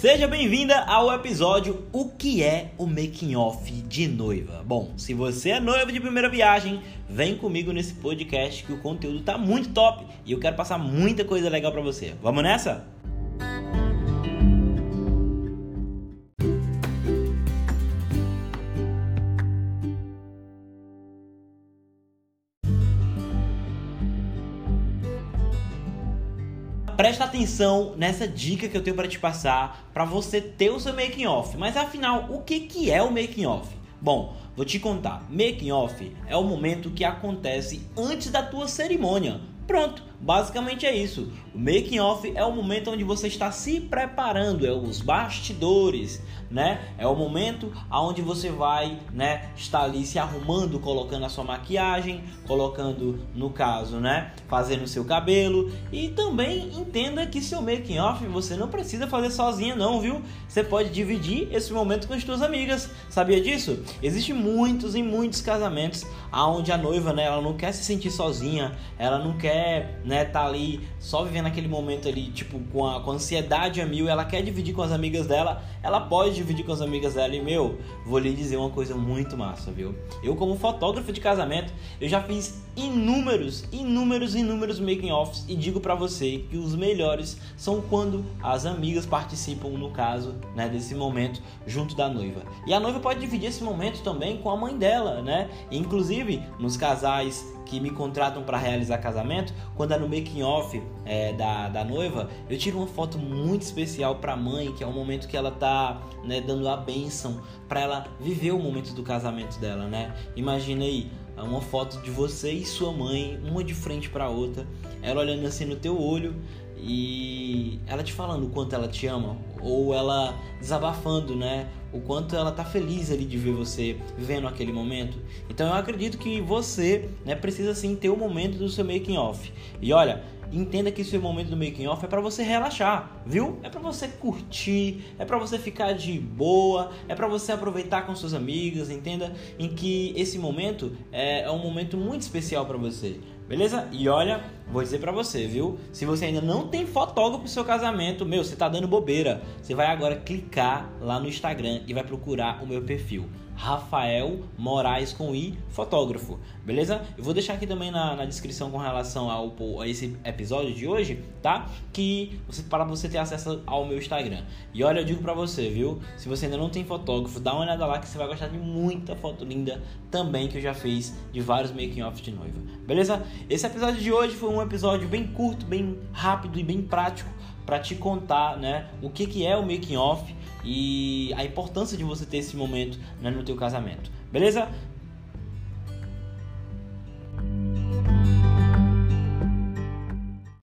Seja bem-vinda ao episódio O que é o making off de noiva. Bom, se você é noiva de primeira viagem, vem comigo nesse podcast que o conteúdo tá muito top e eu quero passar muita coisa legal para você. Vamos nessa? Presta atenção nessa dica que eu tenho para te passar para você ter o seu making off. Mas afinal, o que que é o making off? Bom, vou te contar. Making off é o momento que acontece antes da tua cerimônia. Pronto, basicamente é isso. O making off é o momento onde você está se preparando, é os bastidores, né? É o momento aonde você vai, né, estar ali se arrumando, colocando a sua maquiagem, colocando, no caso, né, fazendo o seu cabelo e também entenda que seu making off você não precisa fazer sozinha não, viu? Você pode dividir esse momento com as suas amigas. Sabia disso? Existem muitos e muitos casamentos aonde a noiva, né, ela não quer se sentir sozinha, ela não quer, né, tá ali só vivendo aquele momento ali, tipo, com a, com a ansiedade a mil, ela quer dividir com as amigas dela, ela pode dividir com as amigas dela e, meu, vou lhe dizer uma coisa muito massa, viu? Eu, como fotógrafo de casamento, eu já fiz inúmeros, inúmeros, inúmeros making-offs e digo para você que os melhores são quando as amigas participam, no caso, né, desse momento junto da noiva. E a noiva pode dividir esse momento também com a mãe dela, né? inclusive, nos casais que me contratam para realizar casamento, quando é no making off é, da, da noiva, eu tiro uma foto muito especial para a mãe, que é o momento que ela tá né, dando a bênção para ela viver o momento do casamento dela, né? Imagina aí uma foto de você e sua mãe, uma de frente para outra, ela olhando assim no teu olho e ela te falando o quanto ela te ama, ou ela desabafando, né? O quanto ela tá feliz ali de ver você vivendo aquele momento. Então eu acredito que você, né, precisa sim ter o momento do seu making off. E olha, entenda que esse momento do making off é para você relaxar, viu? É para você curtir, é para você ficar de boa, é para você aproveitar com suas amigas, entenda em que esse momento é, é um momento muito especial para você. Beleza? E olha, vou dizer para você, viu? Se você ainda não tem fotógrafo pro seu casamento, meu, você tá dando bobeira. Você vai agora clicar lá no Instagram e vai procurar o meu perfil. Rafael Moraes com I, fotógrafo, beleza? Eu vou deixar aqui também na, na descrição com relação ao, a esse episódio de hoje, tá? Que você, para você ter acesso ao meu Instagram. E olha, eu digo pra você, viu? Se você ainda não tem fotógrafo, dá uma olhada lá que você vai gostar de muita foto linda também que eu já fiz de vários making offs de noiva, beleza? Esse episódio de hoje foi um episódio bem curto, bem rápido e bem prático para te contar, né, o que, que é o making off e a importância de você ter esse momento né, no teu casamento. Beleza?